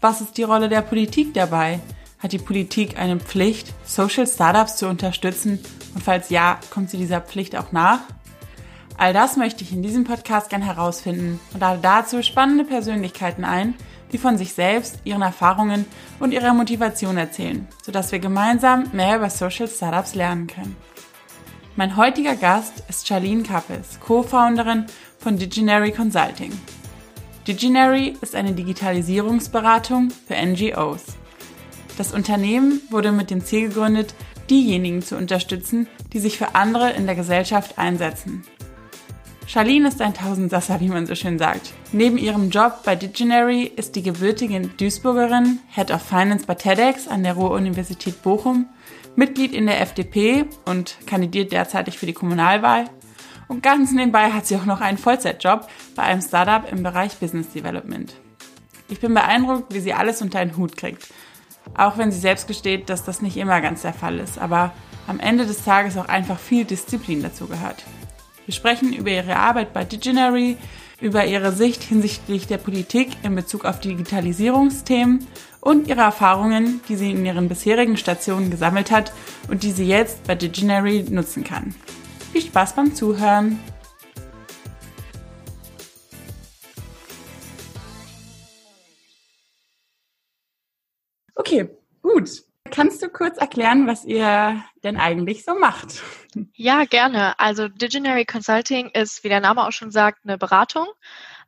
was ist die Rolle der Politik dabei? Hat die Politik eine Pflicht, Social Startups zu unterstützen? Und falls ja, kommt sie dieser Pflicht auch nach? All das möchte ich in diesem Podcast gern herausfinden und lade dazu spannende Persönlichkeiten ein, die von sich selbst, ihren Erfahrungen und ihrer Motivation erzählen, sodass wir gemeinsam mehr über Social Startups lernen können. Mein heutiger Gast ist Charlene Kappes, Co-Founderin von Diginary Consulting. Diginary ist eine Digitalisierungsberatung für NGOs. Das Unternehmen wurde mit dem Ziel gegründet, diejenigen zu unterstützen, die sich für andere in der Gesellschaft einsetzen. Charlene ist ein Tausendsasser, wie man so schön sagt. Neben ihrem Job bei Diginary ist die gebürtige Duisburgerin, Head of Finance bei TEDx an der Ruhr-Universität Bochum, Mitglied in der FDP und kandidiert derzeitig für die Kommunalwahl und ganz nebenbei hat sie auch noch einen Vollzeitjob bei einem Startup im Bereich Business Development. Ich bin beeindruckt, wie sie alles unter einen Hut kriegt. Auch wenn sie selbst gesteht, dass das nicht immer ganz der Fall ist, aber am Ende des Tages auch einfach viel Disziplin dazu gehört. Wir sprechen über ihre Arbeit bei Diginary, über ihre Sicht hinsichtlich der Politik in Bezug auf Digitalisierungsthemen und ihre Erfahrungen, die sie in ihren bisherigen Stationen gesammelt hat und die sie jetzt bei Diginary nutzen kann. Viel Spaß beim Zuhören! Okay, gut. Kannst du kurz erklären, was ihr denn eigentlich so macht? Ja, gerne. Also Diginary Consulting ist, wie der Name auch schon sagt, eine Beratung.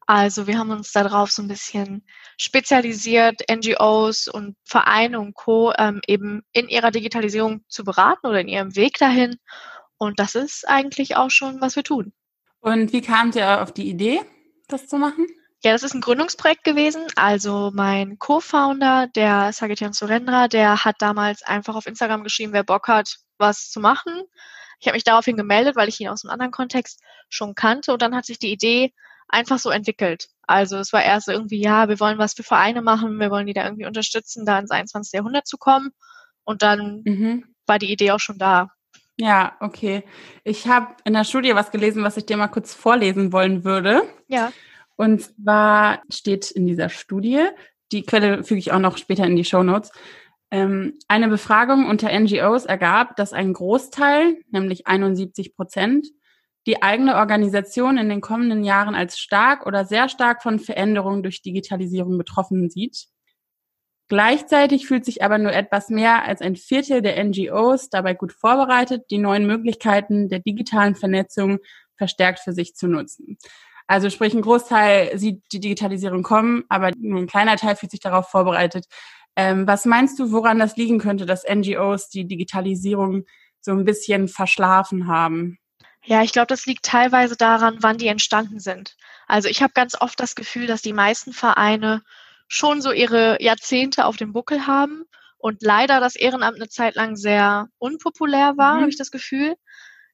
Also wir haben uns darauf so ein bisschen spezialisiert, NGOs und Vereine und Co. Ähm, eben in ihrer Digitalisierung zu beraten oder in ihrem Weg dahin und das ist eigentlich auch schon, was wir tun. Und wie kamt ihr auf die Idee, das zu machen? Ja, das ist ein Gründungsprojekt gewesen. Also mein Co-Founder, der Sagitian Surendra, der hat damals einfach auf Instagram geschrieben, wer Bock hat, was zu machen. Ich habe mich daraufhin gemeldet, weil ich ihn aus einem anderen Kontext schon kannte. Und dann hat sich die Idee einfach so entwickelt. Also es war erst irgendwie, ja, wir wollen was für Vereine machen, wir wollen die da irgendwie unterstützen, da ins 21. Jahrhundert zu kommen. Und dann mhm. war die Idee auch schon da. Ja, okay. Ich habe in der Studie was gelesen, was ich dir mal kurz vorlesen wollen würde. Ja. Und zwar steht in dieser Studie, die Quelle füge ich auch noch später in die Show Notes, ähm, eine Befragung unter NGOs ergab, dass ein Großteil, nämlich 71 Prozent, die eigene Organisation in den kommenden Jahren als stark oder sehr stark von Veränderungen durch Digitalisierung betroffen sieht. Gleichzeitig fühlt sich aber nur etwas mehr als ein Viertel der NGOs dabei gut vorbereitet, die neuen Möglichkeiten der digitalen Vernetzung verstärkt für sich zu nutzen. Also sprich, ein Großteil sieht die Digitalisierung kommen, aber nur ein kleiner Teil fühlt sich darauf vorbereitet. Ähm, was meinst du, woran das liegen könnte, dass NGOs die Digitalisierung so ein bisschen verschlafen haben? Ja, ich glaube, das liegt teilweise daran, wann die entstanden sind. Also ich habe ganz oft das Gefühl, dass die meisten Vereine schon so ihre Jahrzehnte auf dem Buckel haben und leider das Ehrenamt eine Zeit lang sehr unpopulär war, mhm. habe ich das Gefühl.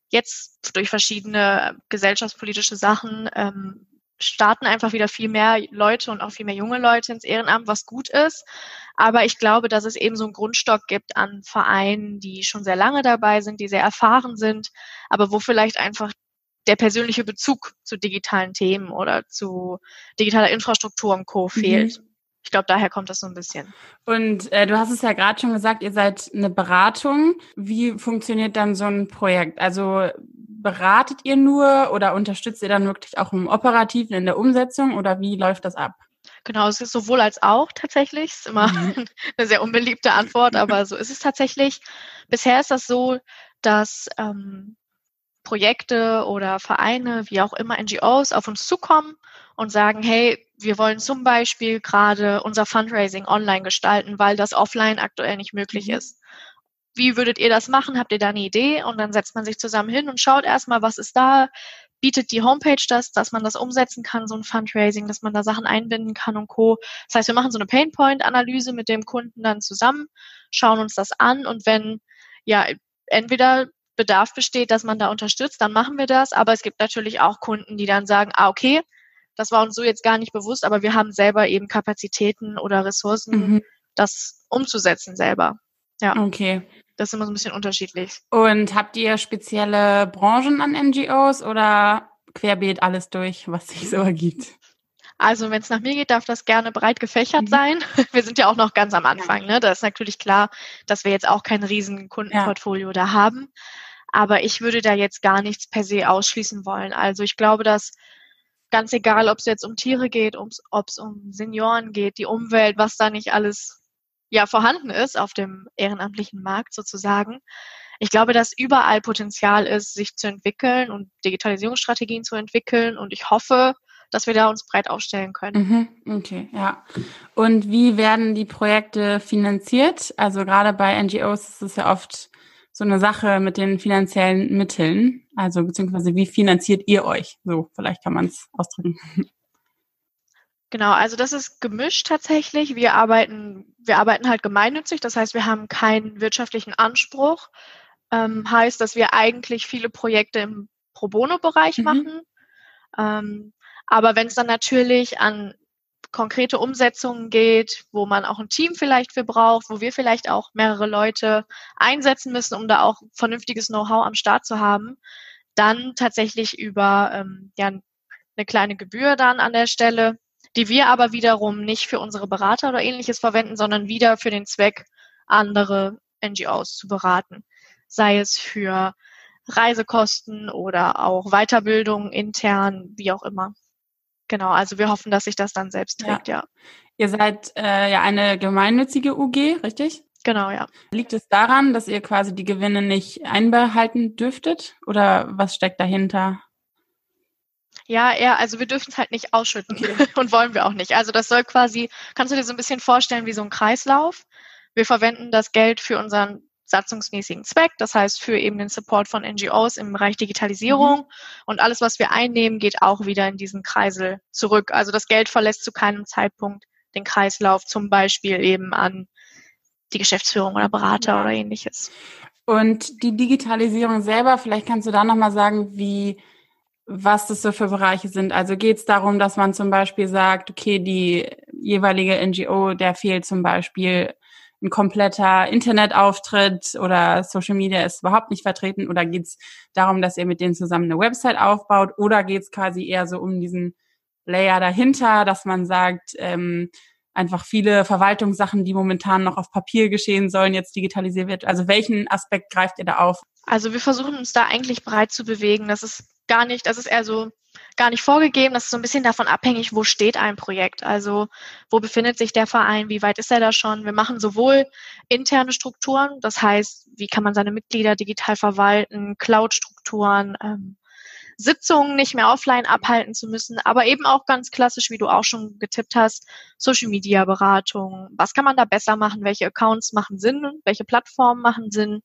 Jetzt durch verschiedene gesellschaftspolitische Sachen ähm, starten einfach wieder viel mehr Leute und auch viel mehr junge Leute ins Ehrenamt, was gut ist. Aber ich glaube, dass es eben so einen Grundstock gibt an Vereinen, die schon sehr lange dabei sind, die sehr erfahren sind, aber wo vielleicht einfach der persönliche Bezug zu digitalen Themen oder zu digitaler Infrastruktur und Co. Mhm. Ich glaube, daher kommt das so ein bisschen. Und äh, du hast es ja gerade schon gesagt, ihr seid eine Beratung. Wie funktioniert dann so ein Projekt? Also beratet ihr nur oder unterstützt ihr dann wirklich auch im Operativen, in der Umsetzung oder wie läuft das ab? Genau, es ist sowohl als auch tatsächlich. Es ist immer mhm. eine sehr unbeliebte Antwort, aber so ist es tatsächlich. Bisher ist das so, dass ähm, Projekte oder Vereine, wie auch immer NGOs, auf uns zukommen und sagen, hey, wir wollen zum Beispiel gerade unser Fundraising online gestalten, weil das offline aktuell nicht möglich mhm. ist. Wie würdet ihr das machen? Habt ihr da eine Idee? Und dann setzt man sich zusammen hin und schaut erstmal, was ist da, bietet die Homepage das, dass man das umsetzen kann, so ein Fundraising, dass man da Sachen einbinden kann und Co. Das heißt, wir machen so eine Painpoint-Analyse mit dem Kunden dann zusammen, schauen uns das an und wenn ja entweder Bedarf besteht, dass man da unterstützt, dann machen wir das. Aber es gibt natürlich auch Kunden, die dann sagen, ah, okay, das war uns so jetzt gar nicht bewusst, aber wir haben selber eben Kapazitäten oder Ressourcen, mhm. das umzusetzen selber. Ja. Okay. Das ist immer so ein bisschen unterschiedlich. Und habt ihr spezielle Branchen an NGOs oder querbeet alles durch, was sich so ergibt? Also wenn es nach mir geht, darf das gerne breit gefächert mhm. sein. Wir sind ja auch noch ganz am Anfang. Ne? Da ist natürlich klar, dass wir jetzt auch kein riesen Kundenportfolio ja. da haben. Aber ich würde da jetzt gar nichts per se ausschließen wollen. Also ich glaube, dass ganz egal, ob es jetzt um Tiere geht, ob es um Senioren geht, die Umwelt, was da nicht alles ja vorhanden ist auf dem ehrenamtlichen Markt sozusagen. Ich glaube, dass überall Potenzial ist, sich zu entwickeln und Digitalisierungsstrategien zu entwickeln. Und ich hoffe, dass wir da uns breit aufstellen können. Mhm, okay, ja. Und wie werden die Projekte finanziert? Also gerade bei NGOs ist es ja oft so eine Sache mit den finanziellen Mitteln. Also beziehungsweise wie finanziert ihr euch? So, vielleicht kann man es ausdrücken. Genau, also das ist gemischt tatsächlich. Wir arbeiten, wir arbeiten halt gemeinnützig, das heißt, wir haben keinen wirtschaftlichen Anspruch. Ähm, heißt, dass wir eigentlich viele Projekte im Pro Bono-Bereich mhm. machen. Ähm, aber wenn es dann natürlich an konkrete Umsetzungen geht, wo man auch ein Team vielleicht für braucht, wo wir vielleicht auch mehrere Leute einsetzen müssen, um da auch vernünftiges Know-how am Start zu haben, dann tatsächlich über ähm, ja, eine kleine Gebühr dann an der Stelle, die wir aber wiederum nicht für unsere Berater oder ähnliches verwenden, sondern wieder für den Zweck, andere NGOs zu beraten. Sei es für Reisekosten oder auch Weiterbildung intern, wie auch immer. Genau, also wir hoffen, dass sich das dann selbst trägt, ja. ja. Ihr seid äh, ja eine gemeinnützige UG, richtig? Genau, ja. Liegt es daran, dass ihr quasi die Gewinne nicht einbehalten dürftet? Oder was steckt dahinter? Ja, eher, also wir dürfen es halt nicht ausschütten okay. und wollen wir auch nicht. Also das soll quasi, kannst du dir so ein bisschen vorstellen wie so ein Kreislauf. Wir verwenden das Geld für unseren satzungsmäßigen Zweck, das heißt für eben den Support von NGOs im Bereich Digitalisierung. Mhm. Und alles, was wir einnehmen, geht auch wieder in diesen Kreisel zurück. Also das Geld verlässt zu keinem Zeitpunkt den Kreislauf, zum Beispiel eben an die Geschäftsführung oder Berater ja. oder ähnliches. Und die Digitalisierung selber, vielleicht kannst du da nochmal sagen, wie, was das so für Bereiche sind. Also geht es darum, dass man zum Beispiel sagt, okay, die jeweilige NGO, der fehlt zum Beispiel ein kompletter Internetauftritt oder Social Media ist überhaupt nicht vertreten? Oder geht es darum, dass ihr mit denen zusammen eine Website aufbaut? Oder geht es quasi eher so um diesen Layer dahinter, dass man sagt, ähm, einfach viele Verwaltungssachen, die momentan noch auf Papier geschehen sollen, jetzt digitalisiert wird. Also welchen Aspekt greift ihr da auf? Also wir versuchen uns da eigentlich breit zu bewegen. Das ist gar nicht, das ist eher so gar nicht vorgegeben. Das ist so ein bisschen davon abhängig, wo steht ein Projekt. Also wo befindet sich der Verein, wie weit ist er da schon. Wir machen sowohl interne Strukturen, das heißt, wie kann man seine Mitglieder digital verwalten, Cloud-Strukturen, ähm, Sitzungen nicht mehr offline abhalten zu müssen, aber eben auch ganz klassisch, wie du auch schon getippt hast, Social-Media-Beratung. Was kann man da besser machen? Welche Accounts machen Sinn? Welche Plattformen machen Sinn?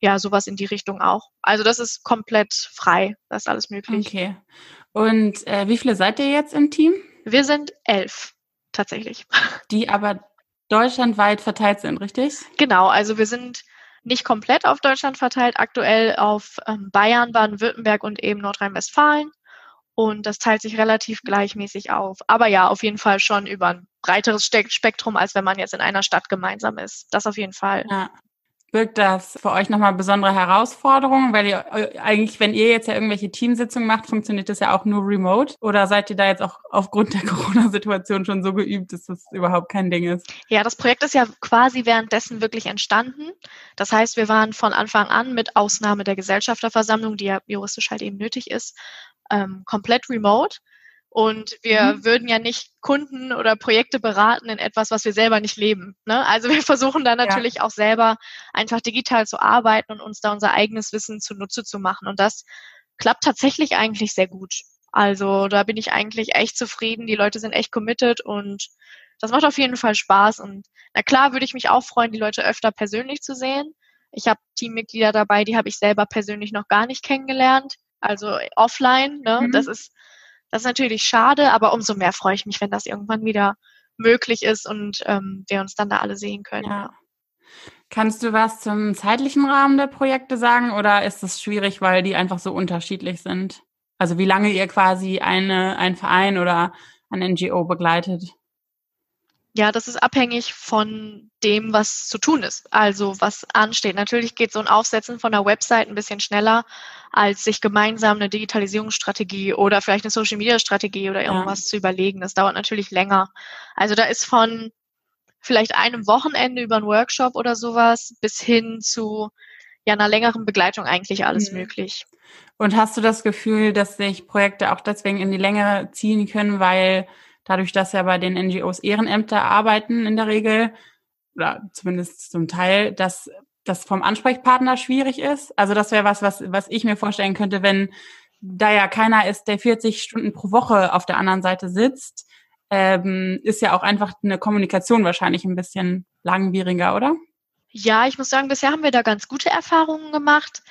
Ja, sowas in die Richtung auch. Also das ist komplett frei. Das ist alles möglich. Okay. Und äh, wie viele seid ihr jetzt im Team? Wir sind elf, tatsächlich. Die aber deutschlandweit verteilt sind, richtig? Genau, also wir sind nicht komplett auf Deutschland verteilt, aktuell auf ähm, Bayern, Baden-Württemberg und eben Nordrhein-Westfalen. Und das teilt sich relativ gleichmäßig auf. Aber ja, auf jeden Fall schon über ein breiteres Spektrum, als wenn man jetzt in einer Stadt gemeinsam ist. Das auf jeden Fall. Ja. Birgt das für euch nochmal besondere Herausforderungen? Weil ihr eigentlich, wenn ihr jetzt ja irgendwelche Teamsitzungen macht, funktioniert das ja auch nur remote? Oder seid ihr da jetzt auch aufgrund der Corona-Situation schon so geübt, dass das überhaupt kein Ding ist? Ja, das Projekt ist ja quasi währenddessen wirklich entstanden. Das heißt, wir waren von Anfang an mit Ausnahme der Gesellschafterversammlung, die ja juristisch halt eben nötig ist, ähm, komplett remote. Und wir mhm. würden ja nicht Kunden oder Projekte beraten in etwas, was wir selber nicht leben. Ne? Also wir versuchen da natürlich ja. auch selber einfach digital zu arbeiten und uns da unser eigenes Wissen zunutze zu machen. Und das klappt tatsächlich eigentlich sehr gut. Also da bin ich eigentlich echt zufrieden. Die Leute sind echt committed und das macht auf jeden Fall Spaß. Und na klar würde ich mich auch freuen, die Leute öfter persönlich zu sehen. Ich habe Teammitglieder dabei, die habe ich selber persönlich noch gar nicht kennengelernt also offline. Ne? Mhm. Das ist das ist natürlich schade, aber umso mehr freue ich mich, wenn das irgendwann wieder möglich ist und ähm, wir uns dann da alle sehen können. Ja. Kannst du was zum zeitlichen Rahmen der Projekte sagen oder ist es schwierig, weil die einfach so unterschiedlich sind? Also wie lange ihr quasi eine, ein Verein oder ein NGO begleitet? Ja, das ist abhängig von dem, was zu tun ist, also was ansteht. Natürlich geht so ein Aufsetzen von der Website ein bisschen schneller, als sich gemeinsam eine Digitalisierungsstrategie oder vielleicht eine Social-Media-Strategie oder irgendwas ja. zu überlegen. Das dauert natürlich länger. Also da ist von vielleicht einem Wochenende über einen Workshop oder sowas bis hin zu ja, einer längeren Begleitung eigentlich alles mhm. möglich. Und hast du das Gefühl, dass sich Projekte auch deswegen in die Länge ziehen können, weil dadurch, dass ja bei den NGOs Ehrenämter arbeiten in der Regel, oder zumindest zum Teil, dass das vom Ansprechpartner schwierig ist. Also das wäre was, was, was ich mir vorstellen könnte, wenn da ja keiner ist, der 40 Stunden pro Woche auf der anderen Seite sitzt, ähm, ist ja auch einfach eine Kommunikation wahrscheinlich ein bisschen langwieriger, oder? Ja, ich muss sagen, bisher haben wir da ganz gute Erfahrungen gemacht.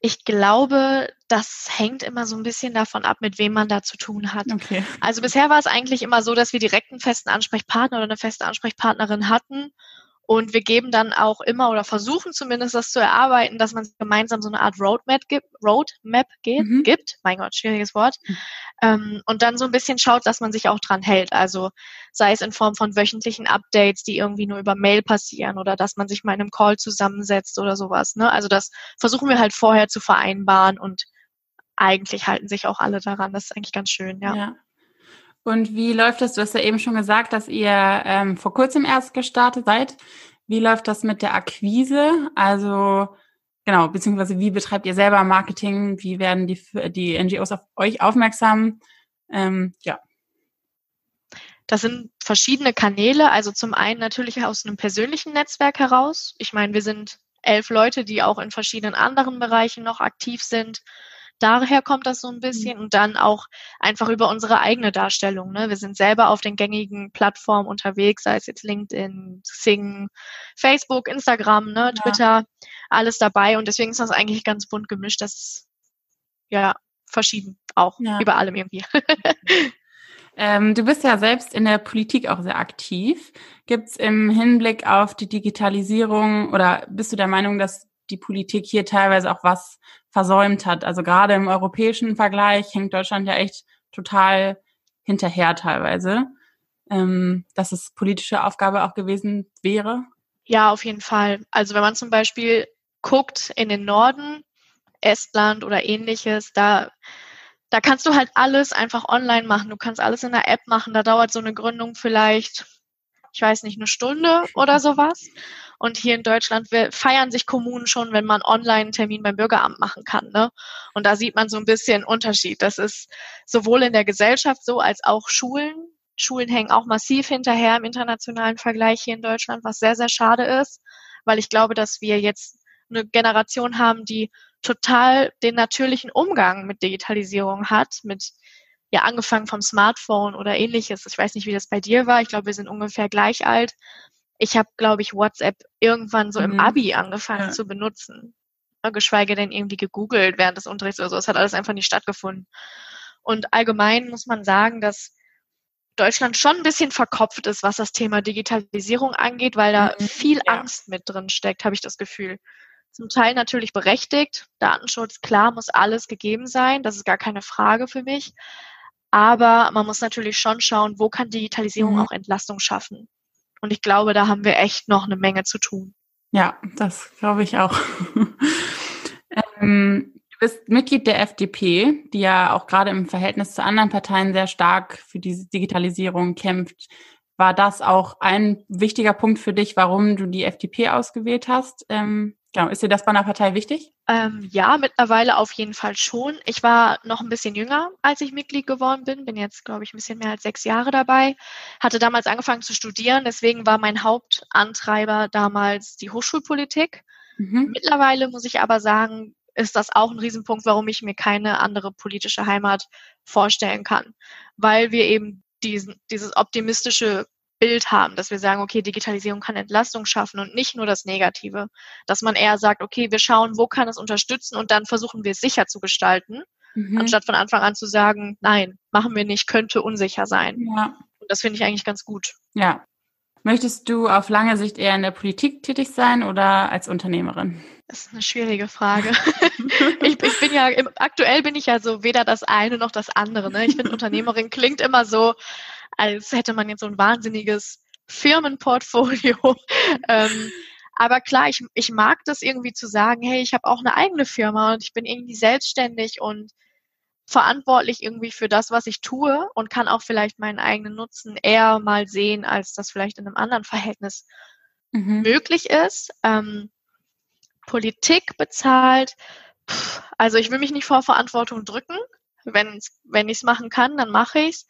Ich glaube, das hängt immer so ein bisschen davon ab, mit wem man da zu tun hat. Okay. Also bisher war es eigentlich immer so, dass wir direkt einen festen Ansprechpartner oder eine feste Ansprechpartnerin hatten und wir geben dann auch immer oder versuchen zumindest das zu erarbeiten, dass man gemeinsam so eine Art Roadmap gibt, Roadmap geht, mhm. gibt. Mein Gott, schwieriges Wort. Mhm. Ähm, und dann so ein bisschen schaut, dass man sich auch dran hält. Also sei es in Form von wöchentlichen Updates, die irgendwie nur über Mail passieren oder dass man sich mal in einem Call zusammensetzt oder sowas. Ne? Also das versuchen wir halt vorher zu vereinbaren und eigentlich halten sich auch alle daran. Das ist eigentlich ganz schön, ja. ja. Und wie läuft das? Du hast ja eben schon gesagt, dass ihr ähm, vor kurzem erst gestartet seid. Wie läuft das mit der Akquise? Also genau, beziehungsweise wie betreibt ihr selber Marketing? Wie werden die, die NGOs auf euch aufmerksam? Ähm, ja. Das sind verschiedene Kanäle. Also zum einen natürlich aus einem persönlichen Netzwerk heraus. Ich meine, wir sind elf Leute, die auch in verschiedenen anderen Bereichen noch aktiv sind. Daher kommt das so ein mhm. bisschen und dann auch einfach über unsere eigene Darstellung. Ne? Wir sind selber auf den gängigen Plattformen unterwegs, sei es jetzt LinkedIn, Sing, Facebook, Instagram, ne, Twitter, ja. alles dabei und deswegen ist das eigentlich ganz bunt gemischt. Das ist ja verschieden auch ja. über allem irgendwie. Ähm, du bist ja selbst in der Politik auch sehr aktiv. Gibt es im Hinblick auf die Digitalisierung oder bist du der Meinung, dass die Politik hier teilweise auch was versäumt hat. Also gerade im europäischen Vergleich hängt Deutschland ja echt total hinterher teilweise, ähm, dass es politische Aufgabe auch gewesen wäre. Ja, auf jeden Fall. Also wenn man zum Beispiel guckt in den Norden, Estland oder ähnliches, da da kannst du halt alles einfach online machen. Du kannst alles in der App machen. Da dauert so eine Gründung vielleicht, ich weiß nicht, eine Stunde oder sowas. Und hier in Deutschland feiern sich Kommunen schon, wenn man online einen Termin beim Bürgeramt machen kann. Ne? Und da sieht man so ein bisschen Unterschied. Das ist sowohl in der Gesellschaft so als auch Schulen. Schulen hängen auch massiv hinterher im internationalen Vergleich hier in Deutschland, was sehr, sehr schade ist, weil ich glaube, dass wir jetzt eine Generation haben, die total den natürlichen Umgang mit Digitalisierung hat, mit ja angefangen vom Smartphone oder ähnliches. Ich weiß nicht, wie das bei dir war. Ich glaube, wir sind ungefähr gleich alt ich habe, glaube ich, WhatsApp irgendwann so mhm. im Abi angefangen ja. zu benutzen. Geschweige denn irgendwie gegoogelt während des Unterrichts oder so. Es hat alles einfach nicht stattgefunden. Und allgemein muss man sagen, dass Deutschland schon ein bisschen verkopft ist, was das Thema Digitalisierung angeht, weil da mhm. viel ja. Angst mit drin steckt, habe ich das Gefühl. Zum Teil natürlich berechtigt. Datenschutz, klar, muss alles gegeben sein. Das ist gar keine Frage für mich. Aber man muss natürlich schon schauen, wo kann Digitalisierung mhm. auch Entlastung schaffen. Und ich glaube, da haben wir echt noch eine Menge zu tun. Ja, das glaube ich auch. ähm, du bist Mitglied der FDP, die ja auch gerade im Verhältnis zu anderen Parteien sehr stark für diese Digitalisierung kämpft. War das auch ein wichtiger Punkt für dich, warum du die FDP ausgewählt hast? Ähm, Genau. Ist dir das bei einer Partei wichtig? Ähm, ja, mittlerweile auf jeden Fall schon. Ich war noch ein bisschen jünger, als ich Mitglied geworden bin. Bin jetzt, glaube ich, ein bisschen mehr als sechs Jahre dabei. Hatte damals angefangen zu studieren. Deswegen war mein Hauptantreiber damals die Hochschulpolitik. Mhm. Mittlerweile muss ich aber sagen, ist das auch ein Riesenpunkt, warum ich mir keine andere politische Heimat vorstellen kann. Weil wir eben diesen, dieses optimistische Bild haben, dass wir sagen, okay, Digitalisierung kann Entlastung schaffen und nicht nur das Negative, dass man eher sagt, okay, wir schauen, wo kann es unterstützen und dann versuchen wir es sicher zu gestalten mhm. anstatt von Anfang an zu sagen, nein, machen wir nicht, könnte unsicher sein. Ja. Und das finde ich eigentlich ganz gut. Ja. Möchtest du auf lange Sicht eher in der Politik tätig sein oder als Unternehmerin? Das ist eine schwierige Frage. ich, ich, bin ja, aktuell bin ich ja so weder das eine noch das andere. Ne? Ich finde, Unternehmerin klingt immer so, als hätte man jetzt so ein wahnsinniges Firmenportfolio. ähm, aber klar, ich, ich mag das irgendwie zu sagen, hey, ich habe auch eine eigene Firma und ich bin irgendwie selbstständig und verantwortlich irgendwie für das, was ich tue und kann auch vielleicht meinen eigenen Nutzen eher mal sehen, als das vielleicht in einem anderen Verhältnis mhm. möglich ist. Ähm, Politik bezahlt, pff, also ich will mich nicht vor Verantwortung drücken. Wenn, wenn ich es machen kann, dann mache ich es.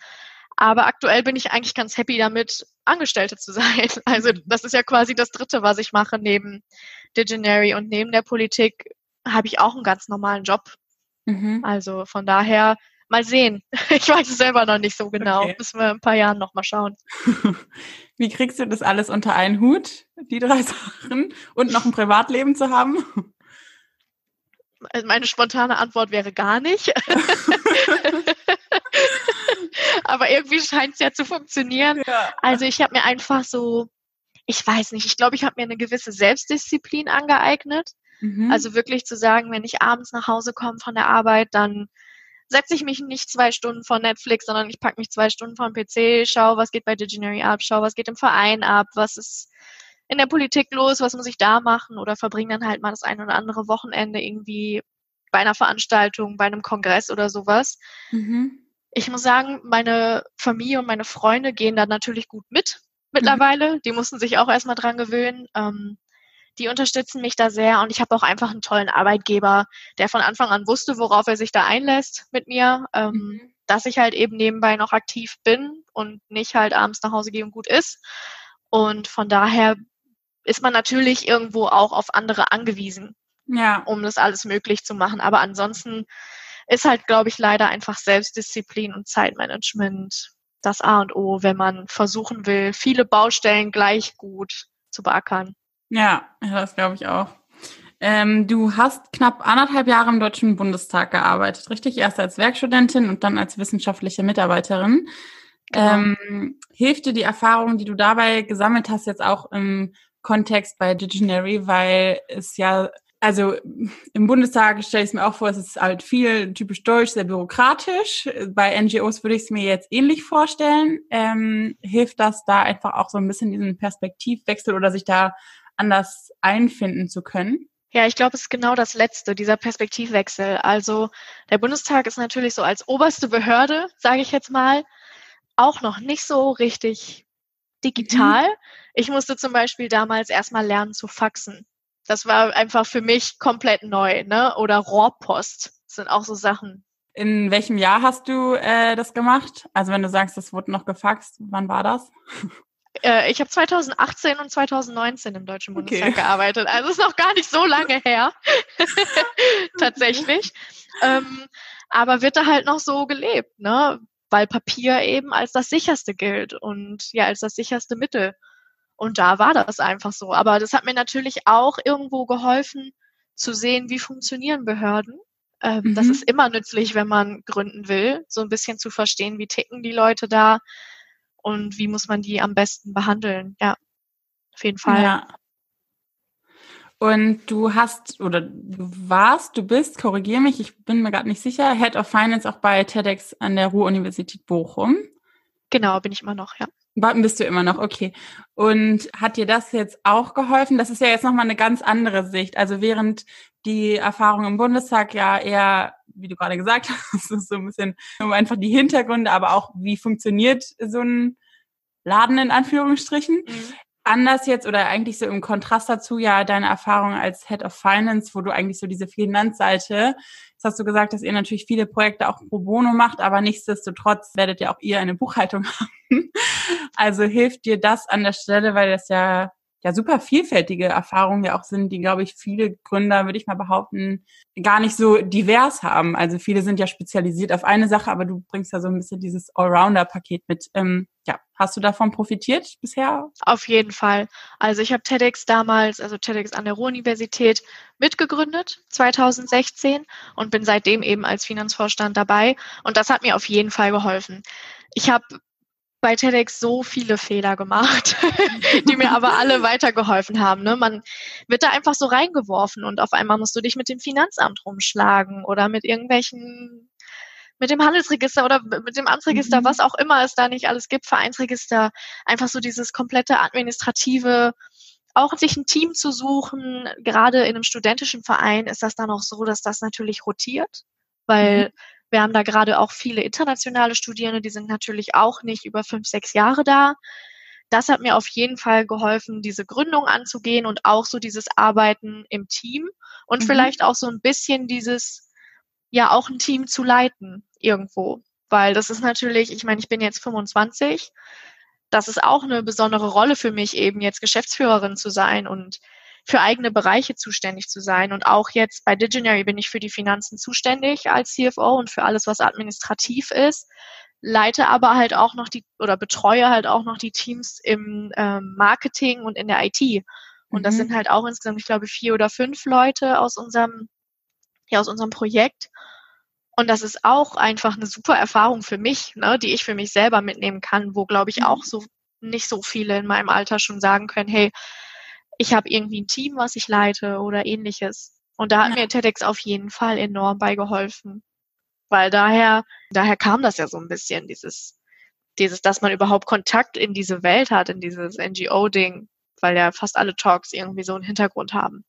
Aber aktuell bin ich eigentlich ganz happy damit, Angestellte zu sein. Also mhm. das ist ja quasi das Dritte, was ich mache neben Diginary und neben der Politik habe ich auch einen ganz normalen Job. Mhm. Also von daher mal sehen. Ich weiß es selber noch nicht so genau. Okay. Müssen wir in ein paar Jahren noch mal schauen. Wie kriegst du das alles unter einen Hut, die drei Sachen, und noch ein Privatleben zu haben? Also meine spontane Antwort wäre gar nicht. Aber irgendwie scheint es ja zu funktionieren. Ja. Also ich habe mir einfach so, ich weiß nicht, ich glaube, ich habe mir eine gewisse Selbstdisziplin angeeignet. Mhm. Also wirklich zu sagen, wenn ich abends nach Hause komme von der Arbeit, dann setze ich mich nicht zwei Stunden vor Netflix, sondern ich packe mich zwei Stunden vor den PC, schaue, was geht bei Diginary ab, schaue, was geht im Verein ab, was ist in der Politik los, was muss ich da machen oder verbringe dann halt mal das ein oder andere Wochenende irgendwie bei einer Veranstaltung, bei einem Kongress oder sowas. Mhm. Ich muss sagen, meine Familie und meine Freunde gehen da natürlich gut mit mittlerweile. Mhm. Die mussten sich auch erstmal dran gewöhnen. Ähm, die unterstützen mich da sehr und ich habe auch einfach einen tollen Arbeitgeber, der von Anfang an wusste, worauf er sich da einlässt mit mir, ähm, mhm. dass ich halt eben nebenbei noch aktiv bin und nicht halt abends nach Hause gehe und gut ist. Und von daher ist man natürlich irgendwo auch auf andere angewiesen, ja. um das alles möglich zu machen. Aber ansonsten ist halt, glaube ich, leider einfach Selbstdisziplin und Zeitmanagement das A und O, wenn man versuchen will, viele Baustellen gleich gut zu beackern. Ja, das glaube ich auch. Ähm, du hast knapp anderthalb Jahre im Deutschen Bundestag gearbeitet, richtig? Erst als Werkstudentin und dann als wissenschaftliche Mitarbeiterin. Genau. Ähm, hilft dir die Erfahrung, die du dabei gesammelt hast, jetzt auch im Kontext bei Diginary, weil es ja, also im Bundestag stelle ich es mir auch vor, es ist halt viel typisch deutsch, sehr bürokratisch. Bei NGOs würde ich es mir jetzt ähnlich vorstellen. Ähm, hilft das da einfach auch so ein bisschen diesen Perspektivwechsel oder sich da anders einfinden zu können? Ja, ich glaube, es ist genau das Letzte, dieser Perspektivwechsel. Also der Bundestag ist natürlich so als oberste Behörde, sage ich jetzt mal, auch noch nicht so richtig digital. Mhm. Ich musste zum Beispiel damals erstmal lernen zu faxen. Das war einfach für mich komplett neu, ne? Oder Rohrpost das sind auch so Sachen. In welchem Jahr hast du äh, das gemacht? Also wenn du sagst, das wurde noch gefaxt, wann war das? Äh, ich habe 2018 und 2019 im Deutschen Bundestag okay. gearbeitet. Also ist noch gar nicht so lange her. Tatsächlich. Ähm, aber wird da halt noch so gelebt, ne? Weil Papier eben als das sicherste gilt und ja, als das sicherste Mittel. Und da war das einfach so. Aber das hat mir natürlich auch irgendwo geholfen, zu sehen, wie funktionieren Behörden. Ähm, mhm. Das ist immer nützlich, wenn man gründen will, so ein bisschen zu verstehen, wie ticken die Leute da, und wie muss man die am besten behandeln. Ja, auf jeden Fall. Ja. Und du hast oder du warst, du bist, korrigier mich, ich bin mir gerade nicht sicher, Head of Finance auch bei TEDx an der Ruhr-Universität Bochum. Genau, bin ich immer noch, ja. Warten bist du immer noch, okay. Und hat dir das jetzt auch geholfen? Das ist ja jetzt nochmal eine ganz andere Sicht. Also während die Erfahrung im Bundestag ja eher, wie du gerade gesagt hast, ist so ein bisschen um einfach die Hintergründe, aber auch wie funktioniert so ein Laden in Anführungsstrichen. Mhm. Anders jetzt oder eigentlich so im Kontrast dazu ja deine Erfahrung als Head of Finance, wo du eigentlich so diese Finanzseite, jetzt hast du gesagt, dass ihr natürlich viele Projekte auch pro bono macht, aber nichtsdestotrotz werdet ihr auch ihr eine Buchhaltung haben. Also hilft dir das an der Stelle, weil das ja ja super vielfältige Erfahrungen ja auch sind, die, glaube ich, viele Gründer, würde ich mal behaupten, gar nicht so divers haben. Also viele sind ja spezialisiert auf eine Sache, aber du bringst ja so ein bisschen dieses Allrounder-Paket mit. Ähm, ja, Hast du davon profitiert bisher? Auf jeden Fall. Also ich habe TEDx damals, also TEDx an der Ruhr-Universität mitgegründet, 2016 und bin seitdem eben als Finanzvorstand dabei. Und das hat mir auf jeden Fall geholfen. Ich habe bei TEDx so viele Fehler gemacht, die mir aber alle weitergeholfen haben. Ne? Man wird da einfach so reingeworfen und auf einmal musst du dich mit dem Finanzamt rumschlagen oder mit irgendwelchen, mit dem Handelsregister oder mit dem Amtsregister, mhm. was auch immer es da nicht alles gibt, Vereinsregister, einfach so dieses komplette administrative, auch sich ein Team zu suchen. Gerade in einem studentischen Verein ist das dann auch so, dass das natürlich rotiert, weil mhm wir haben da gerade auch viele internationale Studierende, die sind natürlich auch nicht über fünf, sechs Jahre da. Das hat mir auf jeden Fall geholfen, diese Gründung anzugehen und auch so dieses Arbeiten im Team und mhm. vielleicht auch so ein bisschen dieses, ja, auch ein Team zu leiten irgendwo. Weil das ist natürlich, ich meine, ich bin jetzt 25. Das ist auch eine besondere Rolle für mich, eben jetzt Geschäftsführerin zu sein und für eigene Bereiche zuständig zu sein. Und auch jetzt bei Diginary bin ich für die Finanzen zuständig als CFO und für alles, was administrativ ist, leite aber halt auch noch die oder betreue halt auch noch die Teams im ähm, Marketing und in der IT. Und mhm. das sind halt auch insgesamt, ich glaube, vier oder fünf Leute aus unserem, ja, aus unserem Projekt. Und das ist auch einfach eine super Erfahrung für mich, ne, die ich für mich selber mitnehmen kann, wo, glaube ich, auch mhm. so nicht so viele in meinem Alter schon sagen können, hey, ich habe irgendwie ein Team, was ich leite oder ähnliches. Und da hat ja. mir TEDx auf jeden Fall enorm beigeholfen. Weil daher, daher kam das ja so ein bisschen, dieses, dieses, dass man überhaupt Kontakt in diese Welt hat, in dieses NGO-Ding, weil ja fast alle Talks irgendwie so einen Hintergrund haben.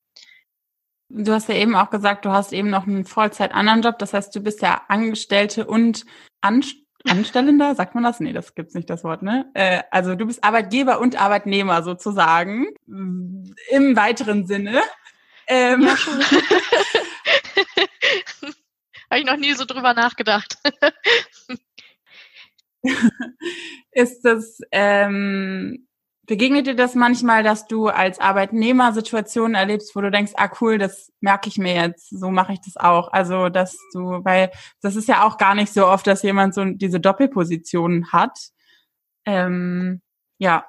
Du hast ja eben auch gesagt, du hast eben noch einen Vollzeit anderen Job. Das heißt, du bist ja Angestellte und Anst Anstellender, sagt man das? Nee, das gibt's nicht, das Wort, ne? Äh, also du bist Arbeitgeber und Arbeitnehmer sozusagen, im weiteren Sinne. Ähm, ja. Habe ich noch nie so drüber nachgedacht. ist das, ähm, Begegnet dir das manchmal, dass du als Arbeitnehmer Situationen erlebst, wo du denkst, ah cool, das merke ich mir jetzt, so mache ich das auch. Also, dass du, weil das ist ja auch gar nicht so oft, dass jemand so diese Doppelposition hat. Ähm, ja,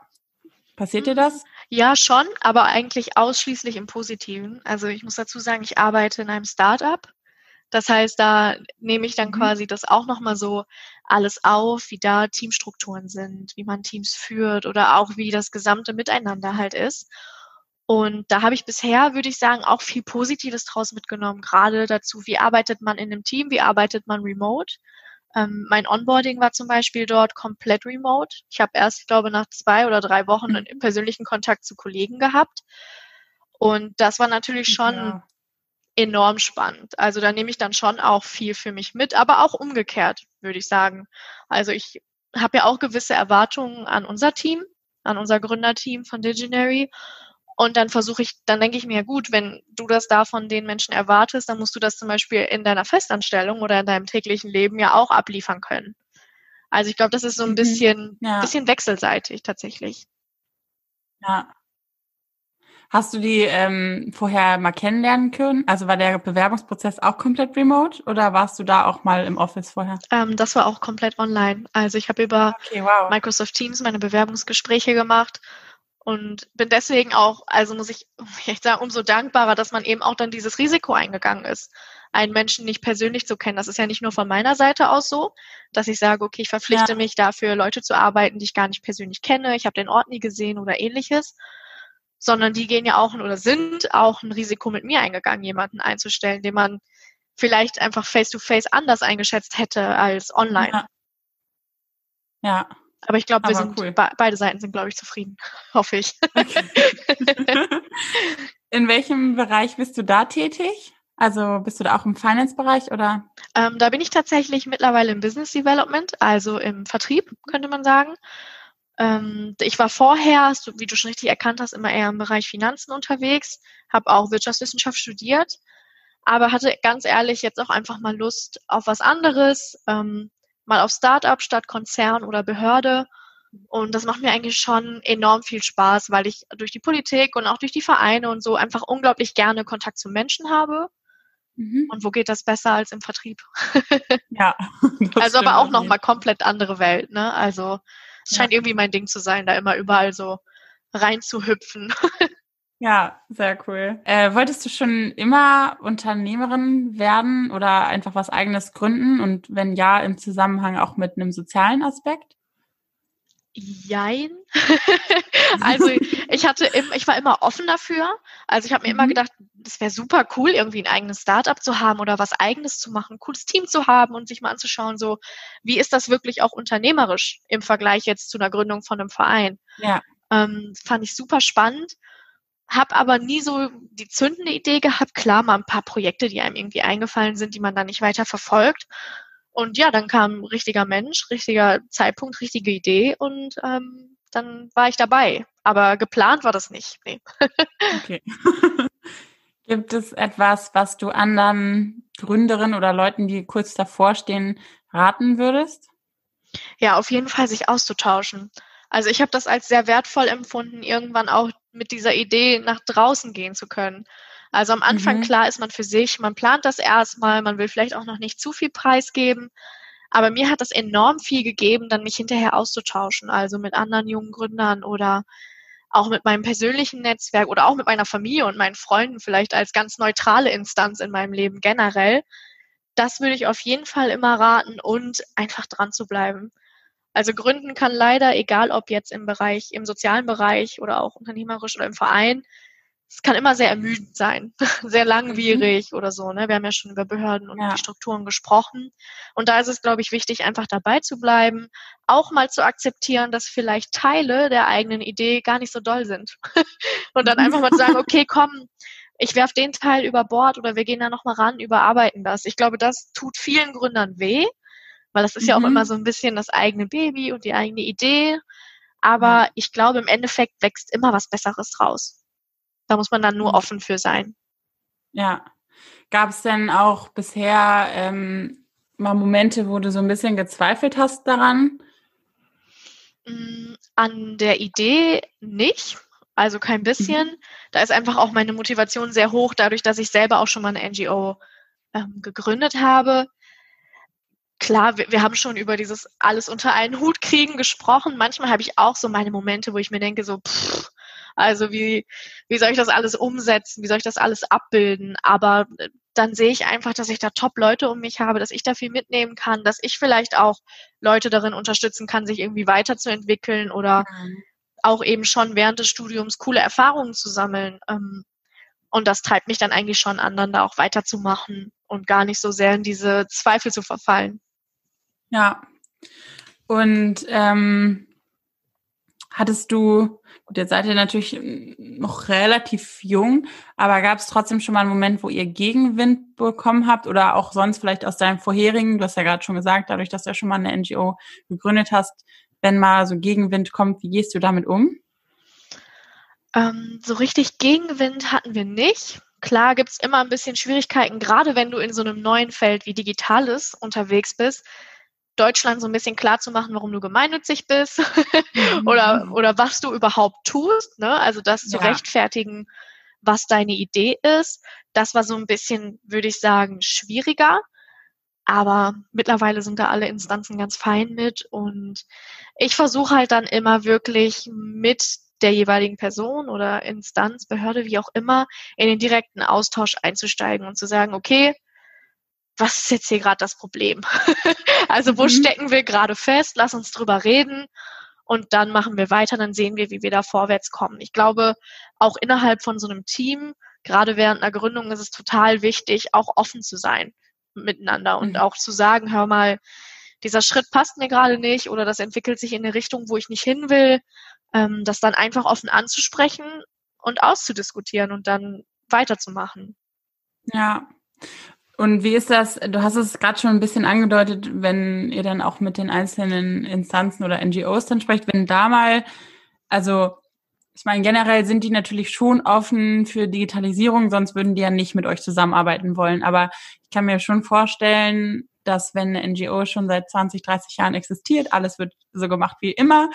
passiert dir das? Ja, schon, aber eigentlich ausschließlich im Positiven. Also ich muss dazu sagen, ich arbeite in einem Startup das heißt, da nehme ich dann mhm. quasi das auch nochmal so alles auf, wie da Teamstrukturen sind, wie man Teams führt oder auch wie das gesamte Miteinander halt ist. Und da habe ich bisher, würde ich sagen, auch viel Positives draus mitgenommen, gerade dazu, wie arbeitet man in einem Team, wie arbeitet man remote. Ähm, mein Onboarding war zum Beispiel dort komplett remote. Ich habe erst, ich glaube, nach zwei oder drei Wochen einen persönlichen Kontakt zu Kollegen gehabt. Und das war natürlich schon ja enorm spannend. Also da nehme ich dann schon auch viel für mich mit, aber auch umgekehrt, würde ich sagen. Also ich habe ja auch gewisse Erwartungen an unser Team, an unser Gründerteam von Diginary. Und dann versuche ich, dann denke ich mir, gut, wenn du das da von den Menschen erwartest, dann musst du das zum Beispiel in deiner Festanstellung oder in deinem täglichen Leben ja auch abliefern können. Also ich glaube, das ist so ein mhm. bisschen, ja. bisschen wechselseitig tatsächlich. Ja, Hast du die ähm, vorher mal kennenlernen können? Also war der Bewerbungsprozess auch komplett remote oder warst du da auch mal im Office vorher? Ähm, das war auch komplett online. Also ich habe über okay, wow. Microsoft Teams meine Bewerbungsgespräche gemacht und bin deswegen auch, also muss ich echt sagen, umso dankbarer, dass man eben auch dann dieses Risiko eingegangen ist, einen Menschen nicht persönlich zu kennen. Das ist ja nicht nur von meiner Seite aus so, dass ich sage, okay, ich verpflichte ja. mich dafür, Leute zu arbeiten, die ich gar nicht persönlich kenne, ich habe den Ort nie gesehen oder ähnliches, sondern die gehen ja auch oder sind auch ein Risiko mit mir eingegangen, jemanden einzustellen, den man vielleicht einfach face-to-face -face anders eingeschätzt hätte als online. Ja. ja. Aber ich glaube, wir sind cool. be beide Seiten sind, glaube ich, zufrieden, hoffe ich. Okay. In welchem Bereich bist du da tätig? Also bist du da auch im Finance-Bereich oder? Ähm, da bin ich tatsächlich mittlerweile im Business Development, also im Vertrieb, könnte man sagen. Ähm, ich war vorher, wie du schon richtig erkannt hast, immer eher im Bereich Finanzen unterwegs, habe auch Wirtschaftswissenschaft studiert, aber hatte ganz ehrlich jetzt auch einfach mal Lust auf was anderes, ähm, mal auf Startup statt Konzern oder Behörde. Und das macht mir eigentlich schon enorm viel Spaß, weil ich durch die Politik und auch durch die Vereine und so einfach unglaublich gerne Kontakt zu Menschen habe. Mhm. Und wo geht das besser als im Vertrieb? ja. also aber auch nochmal komplett andere Welt, ne? Also Es scheint irgendwie mein Ding zu sein, da immer überall so reinzuhüpfen. Ja, sehr cool. Äh, wolltest du schon immer Unternehmerin werden oder einfach was eigenes gründen? Und wenn ja, im Zusammenhang auch mit einem sozialen Aspekt? Jein. also ich hatte im, ich war immer offen dafür. Also ich habe mir mhm. immer gedacht, das wäre super cool, irgendwie ein eigenes Startup zu haben oder was eigenes zu machen, ein cooles Team zu haben und sich mal anzuschauen, so wie ist das wirklich auch unternehmerisch im Vergleich jetzt zu einer Gründung von einem Verein. Ja. Ähm, fand ich super spannend habe aber nie so die zündende Idee gehabt. Klar, mal ein paar Projekte, die einem irgendwie eingefallen sind, die man dann nicht weiter verfolgt. Und ja, dann kam richtiger Mensch, richtiger Zeitpunkt, richtige Idee und ähm, dann war ich dabei. Aber geplant war das nicht. Nee. okay. Gibt es etwas, was du anderen Gründerinnen oder Leuten, die kurz davor stehen, raten würdest? Ja, auf jeden Fall sich auszutauschen. Also ich habe das als sehr wertvoll empfunden, irgendwann auch mit dieser Idee nach draußen gehen zu können. Also am Anfang mhm. klar ist man für sich, man plant das erstmal, man will vielleicht auch noch nicht zu viel preisgeben. Aber mir hat das enorm viel gegeben, dann mich hinterher auszutauschen, also mit anderen jungen Gründern oder auch mit meinem persönlichen Netzwerk oder auch mit meiner Familie und meinen Freunden vielleicht als ganz neutrale Instanz in meinem Leben generell. Das würde ich auf jeden Fall immer raten und einfach dran zu bleiben. Also gründen kann leider, egal ob jetzt im Bereich, im sozialen Bereich oder auch unternehmerisch oder im Verein, es kann immer sehr ermüdend sein, sehr langwierig mhm. oder so. Ne? Wir haben ja schon über Behörden und ja. die Strukturen gesprochen. Und da ist es, glaube ich, wichtig, einfach dabei zu bleiben, auch mal zu akzeptieren, dass vielleicht Teile der eigenen Idee gar nicht so doll sind. und dann einfach mal zu sagen, okay, komm, ich werf den Teil über Bord oder wir gehen da nochmal ran, überarbeiten das. Ich glaube, das tut vielen Gründern weh, weil das ist mhm. ja auch mhm. immer so ein bisschen das eigene Baby und die eigene Idee. Aber mhm. ich glaube, im Endeffekt wächst immer was Besseres draus. Da muss man dann nur mhm. offen für sein. Ja. Gab es denn auch bisher ähm, mal Momente, wo du so ein bisschen gezweifelt hast daran? Mm, an der Idee nicht. Also kein bisschen. Mhm. Da ist einfach auch meine Motivation sehr hoch, dadurch, dass ich selber auch schon mal eine NGO ähm, gegründet habe klar, wir, wir haben schon über dieses alles unter einen Hut kriegen gesprochen. Manchmal habe ich auch so meine Momente, wo ich mir denke, so, pff, also wie, wie soll ich das alles umsetzen? Wie soll ich das alles abbilden? Aber äh, dann sehe ich einfach, dass ich da Top-Leute um mich habe, dass ich da viel mitnehmen kann, dass ich vielleicht auch Leute darin unterstützen kann, sich irgendwie weiterzuentwickeln oder mhm. auch eben schon während des Studiums coole Erfahrungen zu sammeln. Ähm, und das treibt mich dann eigentlich schon an, dann da auch weiterzumachen und gar nicht so sehr in diese Zweifel zu verfallen. Ja. Und ähm, hattest du, gut, jetzt seid ihr natürlich noch relativ jung, aber gab es trotzdem schon mal einen Moment, wo ihr Gegenwind bekommen habt oder auch sonst vielleicht aus deinem vorherigen, du hast ja gerade schon gesagt, dadurch, dass du ja schon mal eine NGO gegründet hast, wenn mal so Gegenwind kommt, wie gehst du damit um? Ähm, so richtig Gegenwind hatten wir nicht. Klar gibt es immer ein bisschen Schwierigkeiten, gerade wenn du in so einem neuen Feld wie Digitales unterwegs bist, Deutschland so ein bisschen klar zu machen, warum du gemeinnützig bist mhm. oder, oder was du überhaupt tust. Ne? Also das zu rechtfertigen, was deine Idee ist. Das war so ein bisschen, würde ich sagen, schwieriger. Aber mittlerweile sind da alle Instanzen ganz fein mit und ich versuche halt dann immer wirklich mit der jeweiligen Person oder Instanz, Behörde, wie auch immer, in den direkten Austausch einzusteigen und zu sagen, okay, was ist jetzt hier gerade das Problem? also wo mhm. stecken wir gerade fest? Lass uns drüber reden und dann machen wir weiter, dann sehen wir, wie wir da vorwärts kommen. Ich glaube, auch innerhalb von so einem Team, gerade während einer Gründung ist es total wichtig, auch offen zu sein miteinander und mhm. auch zu sagen, hör mal, dieser Schritt passt mir gerade nicht oder das entwickelt sich in eine Richtung, wo ich nicht hin will, ähm, das dann einfach offen anzusprechen und auszudiskutieren und dann weiterzumachen. Ja. Und wie ist das? Du hast es gerade schon ein bisschen angedeutet, wenn ihr dann auch mit den einzelnen Instanzen oder NGOs dann sprecht, wenn da mal, also ich meine, generell sind die natürlich schon offen für Digitalisierung, sonst würden die ja nicht mit euch zusammenarbeiten wollen. Aber ich kann mir schon vorstellen, dass wenn eine NGO schon seit 20, 30 Jahren existiert, alles wird so gemacht wie immer,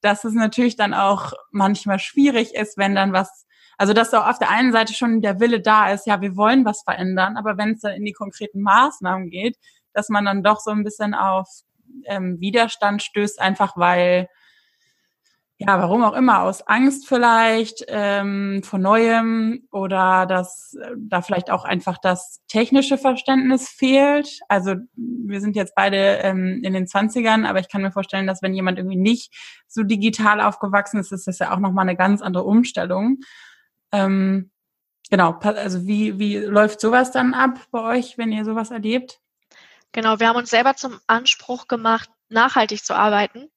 dass es natürlich dann auch manchmal schwierig ist, wenn dann was also, dass auch auf der einen Seite schon der Wille da ist, ja, wir wollen was verändern, aber wenn es dann in die konkreten Maßnahmen geht, dass man dann doch so ein bisschen auf ähm, Widerstand stößt, einfach weil ja, warum auch immer, aus Angst vielleicht ähm, vor Neuem oder dass äh, da vielleicht auch einfach das technische Verständnis fehlt. Also wir sind jetzt beide ähm, in den Zwanzigern, aber ich kann mir vorstellen, dass wenn jemand irgendwie nicht so digital aufgewachsen ist, ist das ja auch nochmal eine ganz andere Umstellung. Ähm, genau, also wie, wie läuft sowas dann ab bei euch, wenn ihr sowas erlebt? Genau, wir haben uns selber zum Anspruch gemacht, nachhaltig zu arbeiten.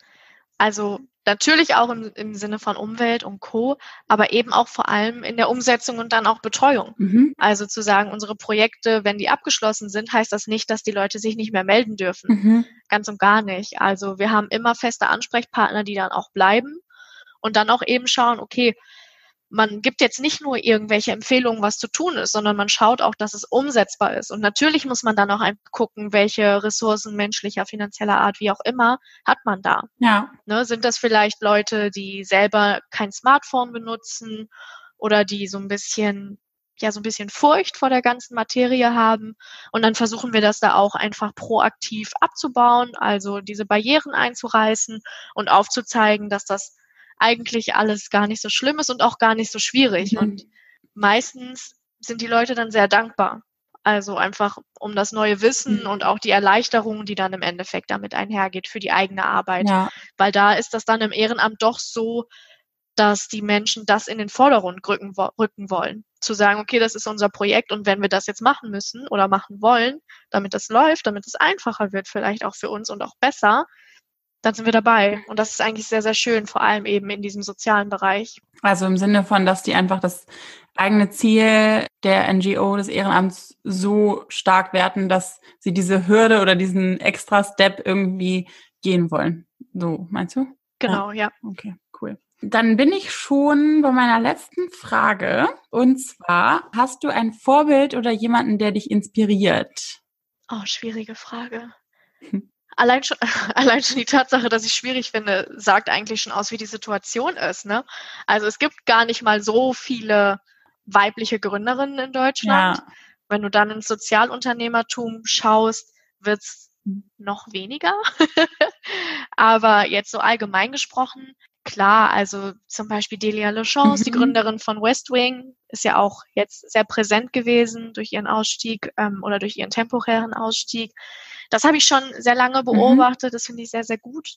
Also Natürlich auch im, im Sinne von Umwelt und Co., aber eben auch vor allem in der Umsetzung und dann auch Betreuung. Mhm. Also zu sagen, unsere Projekte, wenn die abgeschlossen sind, heißt das nicht, dass die Leute sich nicht mehr melden dürfen. Mhm. Ganz und gar nicht. Also wir haben immer feste Ansprechpartner, die dann auch bleiben und dann auch eben schauen, okay, man gibt jetzt nicht nur irgendwelche Empfehlungen, was zu tun ist, sondern man schaut auch, dass es umsetzbar ist. Und natürlich muss man dann auch gucken, welche Ressourcen menschlicher, finanzieller Art, wie auch immer, hat man da. Ja. Ne, sind das vielleicht Leute, die selber kein Smartphone benutzen oder die so ein bisschen ja so ein bisschen Furcht vor der ganzen Materie haben. Und dann versuchen wir das da auch einfach proaktiv abzubauen, also diese Barrieren einzureißen und aufzuzeigen, dass das eigentlich alles gar nicht so schlimm ist und auch gar nicht so schwierig. Mhm. Und meistens sind die Leute dann sehr dankbar. Also einfach um das neue Wissen mhm. und auch die Erleichterung, die dann im Endeffekt damit einhergeht für die eigene Arbeit. Ja. Weil da ist das dann im Ehrenamt doch so, dass die Menschen das in den Vordergrund rücken, rücken wollen. Zu sagen, okay, das ist unser Projekt und wenn wir das jetzt machen müssen oder machen wollen, damit das läuft, damit es einfacher wird, vielleicht auch für uns und auch besser, dann sind wir dabei. Und das ist eigentlich sehr, sehr schön, vor allem eben in diesem sozialen Bereich. Also im Sinne von, dass die einfach das eigene Ziel der NGO, des Ehrenamts so stark werten, dass sie diese Hürde oder diesen extra Step irgendwie gehen wollen. So, meinst du? Genau, ja. ja. Okay, cool. Dann bin ich schon bei meiner letzten Frage. Und zwar, hast du ein Vorbild oder jemanden, der dich inspiriert? Oh, schwierige Frage. Allein schon, allein schon die Tatsache, dass ich schwierig finde, sagt eigentlich schon aus, wie die Situation ist. Ne? Also es gibt gar nicht mal so viele weibliche Gründerinnen in Deutschland. Ja. Wenn du dann ins Sozialunternehmertum schaust, wird's noch weniger. Aber jetzt so allgemein gesprochen, klar, also zum Beispiel Delia LeChance, mhm. die Gründerin von West Wing, ist ja auch jetzt sehr präsent gewesen durch ihren Ausstieg ähm, oder durch ihren temporären Ausstieg. Das habe ich schon sehr lange mhm. beobachtet. Mhm. Das finde ich sehr, sehr gut,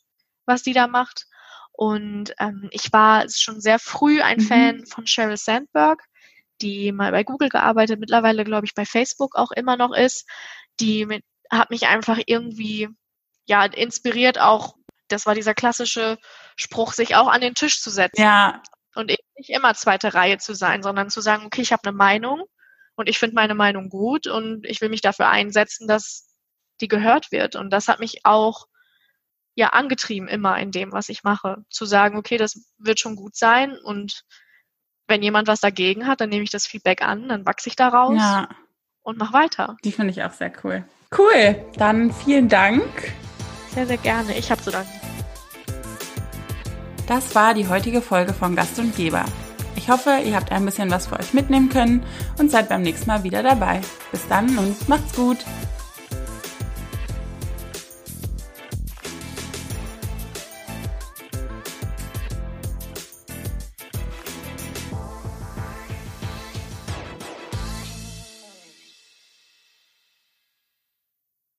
was die da macht. Und ähm, ich war schon sehr früh ein mhm. Fan von Sheryl Sandberg, die mal bei Google gearbeitet, mittlerweile glaube ich bei Facebook auch immer noch ist. Die mit, hat mich einfach irgendwie ja inspiriert, auch das war dieser klassische Spruch, sich auch an den Tisch zu setzen. Ja. Und eben nicht immer zweite Reihe zu sein, sondern zu sagen, okay, ich habe eine Meinung und ich finde meine Meinung gut und ich will mich dafür einsetzen, dass die gehört wird. Und das hat mich auch ja angetrieben immer in dem, was ich mache. Zu sagen, okay, das wird schon gut sein und wenn jemand was dagegen hat, dann nehme ich das Feedback an, dann wachse ich daraus ja. und mach weiter. Die finde ich auch sehr cool. Cool, dann vielen Dank. Sehr, sehr gerne. Ich habe zu danken. Das war die heutige Folge von Gast und Geber. Ich hoffe, ihr habt ein bisschen was für euch mitnehmen können und seid beim nächsten Mal wieder dabei. Bis dann und macht's gut.